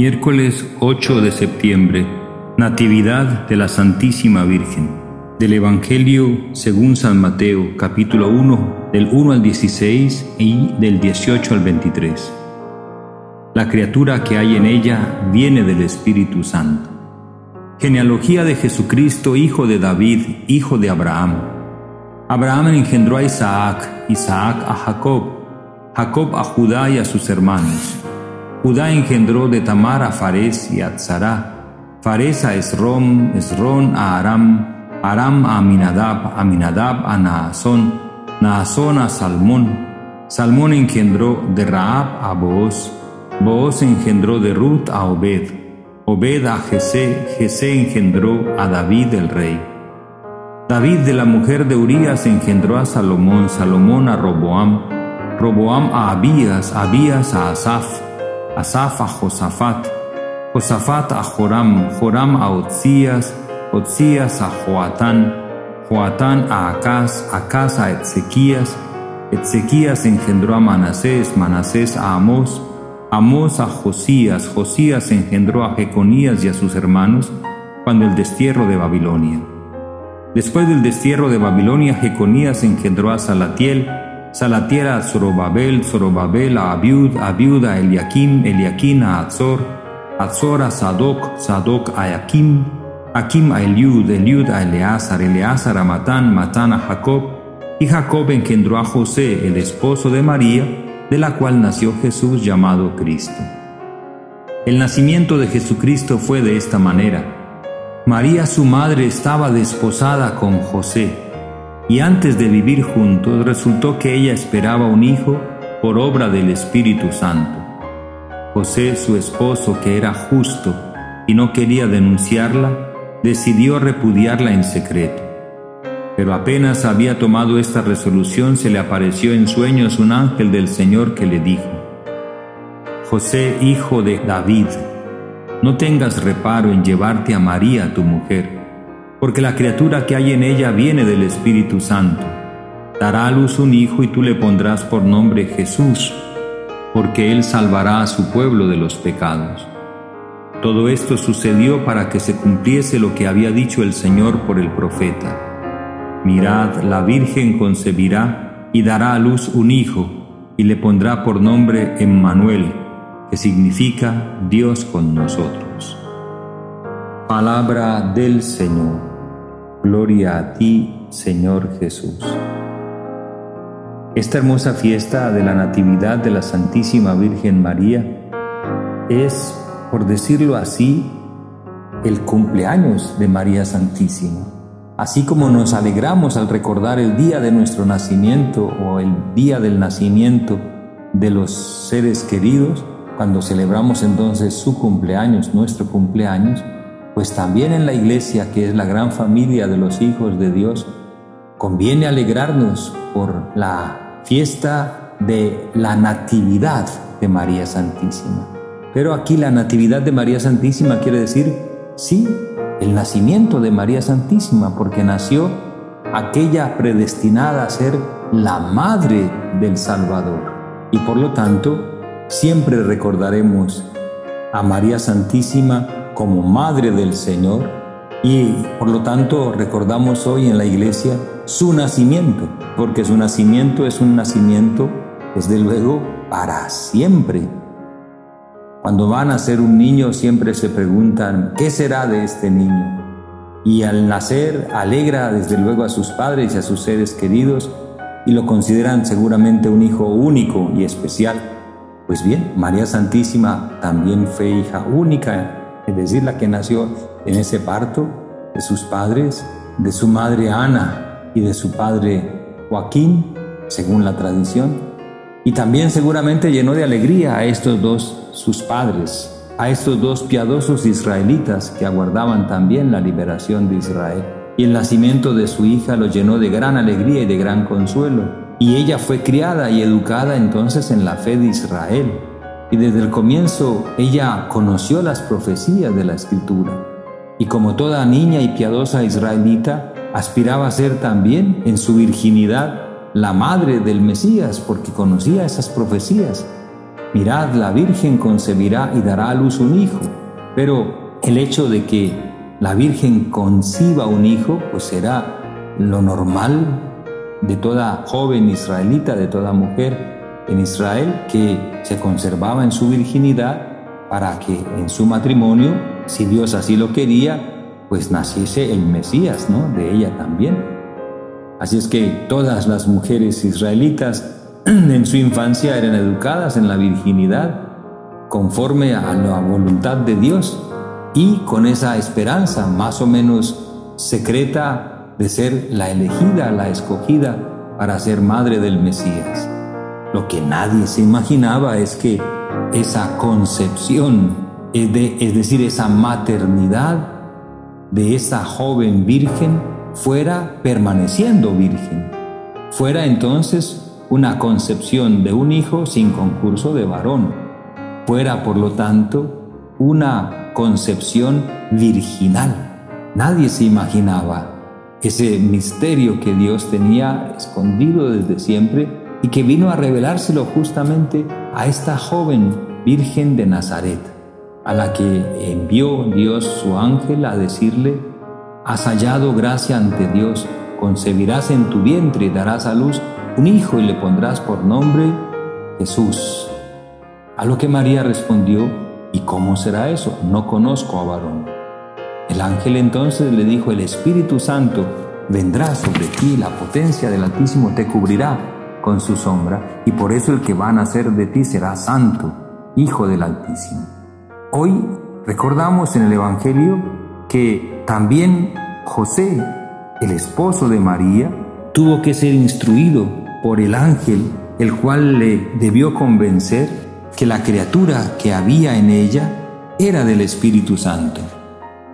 Miércoles 8 de septiembre, Natividad de la Santísima Virgen. Del Evangelio según San Mateo, capítulo 1, del 1 al 16 y del 18 al 23. La criatura que hay en ella viene del Espíritu Santo. Genealogía de Jesucristo, hijo de David, hijo de Abraham. Abraham engendró a Isaac, Isaac a Jacob, Jacob a Judá y a sus hermanos. Judá engendró de Tamar a Fares y a Tzara, Fares a Esrom, Esrón a Aram, Aram a Aminadab, Aminadab a Naasón, Naasón a Salmón, Salmón engendró de Raab a Booz, Booz engendró de Ruth a Obed, Obed a Jesé, Jesé engendró a David el rey. David de la mujer de Urías engendró a Salomón, Salomón a Roboam, Roboam a Abías, Abías a Asaf, Asaf a Josafat, Josafat a Joram, Joram a Otzías, Otzías a Joatán, Joatán a Acaz, Acaz a Ezequías, Ezequías engendró a Manasés, Manasés a Amós, Amós a Josías, Josías engendró a Jeconías y a sus hermanos cuando el destierro de Babilonia. Después del destierro de Babilonia, Jeconías engendró a Salatiel, Salatiel a Zorobabel, Zorobabel a Abiud, Abiud a Eliakim, Eliakim a Azor, Azor a Sadoc, Sadoc a Akim, Akim a Eliud, Eliud a Eleazar, Eleazar a Matán, Matán a Jacob, y Jacob engendró a José, el esposo de María, de la cual nació Jesús llamado Cristo. El nacimiento de Jesucristo fue de esta manera. María su madre estaba desposada con José y antes de vivir juntos resultó que ella esperaba un hijo por obra del Espíritu Santo. José, su esposo, que era justo y no quería denunciarla, decidió repudiarla en secreto. Pero apenas había tomado esta resolución, se le apareció en sueños un ángel del Señor que le dijo, José, hijo de David, no tengas reparo en llevarte a María, tu mujer porque la criatura que hay en ella viene del Espíritu Santo. Dará a luz un hijo y tú le pondrás por nombre Jesús, porque él salvará a su pueblo de los pecados. Todo esto sucedió para que se cumpliese lo que había dicho el Señor por el profeta. Mirad, la Virgen concebirá y dará a luz un hijo, y le pondrá por nombre Emmanuel, que significa Dios con nosotros. Palabra del Señor. Gloria a ti, Señor Jesús. Esta hermosa fiesta de la Natividad de la Santísima Virgen María es, por decirlo así, el cumpleaños de María Santísima. Así como nos alegramos al recordar el día de nuestro nacimiento o el día del nacimiento de los seres queridos, cuando celebramos entonces su cumpleaños, nuestro cumpleaños, pues también en la iglesia, que es la gran familia de los hijos de Dios, conviene alegrarnos por la fiesta de la Natividad de María Santísima. Pero aquí la Natividad de María Santísima quiere decir, sí, el nacimiento de María Santísima, porque nació aquella predestinada a ser la madre del Salvador. Y por lo tanto, siempre recordaremos a María Santísima como Madre del Señor y por lo tanto recordamos hoy en la iglesia su nacimiento, porque su nacimiento es un nacimiento, desde luego, para siempre. Cuando van a ser un niño siempre se preguntan, ¿qué será de este niño? Y al nacer alegra desde luego a sus padres y a sus seres queridos y lo consideran seguramente un hijo único y especial. Pues bien, María Santísima también fue hija única es decir, la que nació en ese parto de sus padres, de su madre Ana y de su padre Joaquín, según la tradición. Y también seguramente llenó de alegría a estos dos, sus padres, a estos dos piadosos israelitas que aguardaban también la liberación de Israel. Y el nacimiento de su hija lo llenó de gran alegría y de gran consuelo. Y ella fue criada y educada entonces en la fe de Israel y desde el comienzo ella conoció las profecías de la escritura. Y como toda niña y piadosa israelita, aspiraba a ser también en su virginidad la madre del Mesías porque conocía esas profecías. mirad, la Virgen concebirá y dará a luz un hijo. Pero el hecho de que la Virgen conciba un hijo, pues será lo normal de toda joven israelita, de toda mujer en Israel que se conservaba en su virginidad para que en su matrimonio, si Dios así lo quería, pues naciese el Mesías, ¿no? De ella también. Así es que todas las mujeres israelitas en su infancia eran educadas en la virginidad conforme a la voluntad de Dios y con esa esperanza más o menos secreta de ser la elegida, la escogida para ser madre del Mesías. Lo que nadie se imaginaba es que esa concepción, es, es decir, esa maternidad de esa joven virgen fuera permaneciendo virgen, fuera entonces una concepción de un hijo sin concurso de varón, fuera por lo tanto una concepción virginal. Nadie se imaginaba ese misterio que Dios tenía escondido desde siempre y que vino a revelárselo justamente a esta joven Virgen de Nazaret, a la que envió Dios su ángel a decirle, has hallado gracia ante Dios, concebirás en tu vientre y darás a luz un hijo y le pondrás por nombre Jesús. A lo que María respondió, ¿y cómo será eso? No conozco a varón. El ángel entonces le dijo, el Espíritu Santo vendrá sobre ti, la potencia del Altísimo te cubrirá con su sombra, y por eso el que va a nacer de ti será santo, hijo del Altísimo. Hoy recordamos en el Evangelio que también José, el esposo de María, tuvo que ser instruido por el ángel, el cual le debió convencer que la criatura que había en ella era del Espíritu Santo.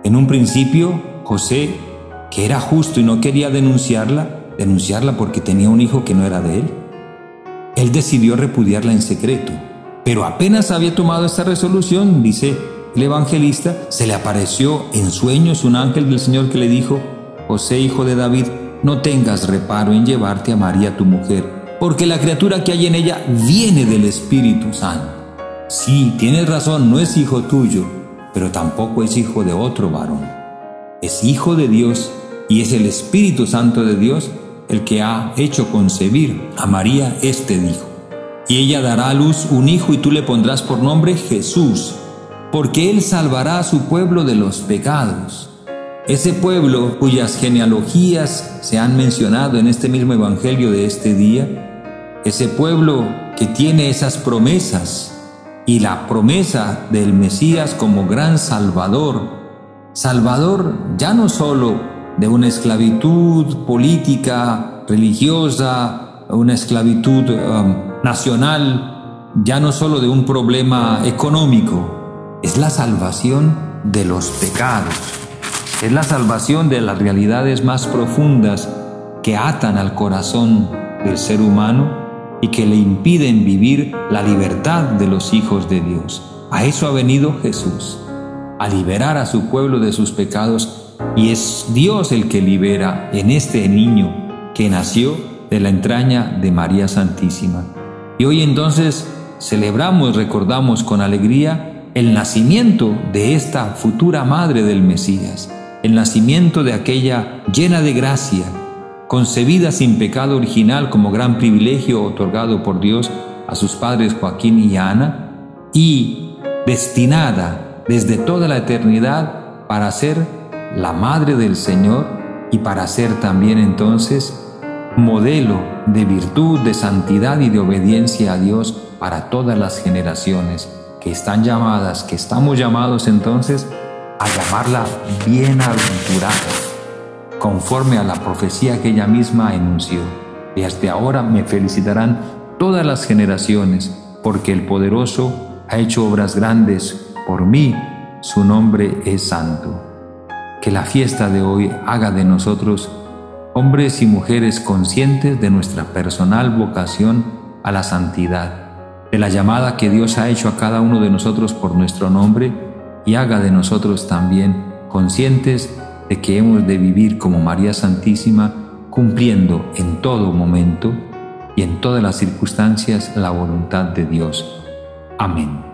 En un principio, José, que era justo y no quería denunciarla, denunciarla porque tenía un hijo que no era de él, él decidió repudiarla en secreto. Pero apenas había tomado esta resolución, dice el evangelista, se le apareció en sueños un ángel del Señor que le dijo, José, hijo de David, no tengas reparo en llevarte a María tu mujer, porque la criatura que hay en ella viene del Espíritu Santo. Sí, tienes razón, no es hijo tuyo, pero tampoco es hijo de otro varón. Es hijo de Dios y es el Espíritu Santo de Dios el que ha hecho concebir a María este hijo. Y ella dará a luz un hijo y tú le pondrás por nombre Jesús, porque él salvará a su pueblo de los pecados. Ese pueblo cuyas genealogías se han mencionado en este mismo Evangelio de este día, ese pueblo que tiene esas promesas y la promesa del Mesías como gran Salvador, Salvador ya no solo de una esclavitud política, religiosa, una esclavitud um, nacional, ya no solo de un problema económico, es la salvación de los pecados es la salvación de las realidades más profundas que atan al corazón del ser humano y que le impiden vivir la libertad de los hijos de Dios. A eso ha venido Jesús, a liberar a su pueblo de sus pecados y es Dios el que libera en este niño que nació de la entraña de María Santísima. Y hoy entonces celebramos, recordamos con alegría el nacimiento de esta futura madre del Mesías el nacimiento de aquella llena de gracia, concebida sin pecado original como gran privilegio otorgado por Dios a sus padres Joaquín y Ana, y destinada desde toda la eternidad para ser la madre del Señor y para ser también entonces modelo de virtud, de santidad y de obediencia a Dios para todas las generaciones que están llamadas, que estamos llamados entonces a llamarla bienaventurada, conforme a la profecía que ella misma enunció. Y hasta ahora me felicitarán todas las generaciones, porque el poderoso ha hecho obras grandes por mí, su nombre es santo. Que la fiesta de hoy haga de nosotros hombres y mujeres conscientes de nuestra personal vocación a la santidad, de la llamada que Dios ha hecho a cada uno de nosotros por nuestro nombre, y haga de nosotros también conscientes de que hemos de vivir como María Santísima, cumpliendo en todo momento y en todas las circunstancias la voluntad de Dios. Amén.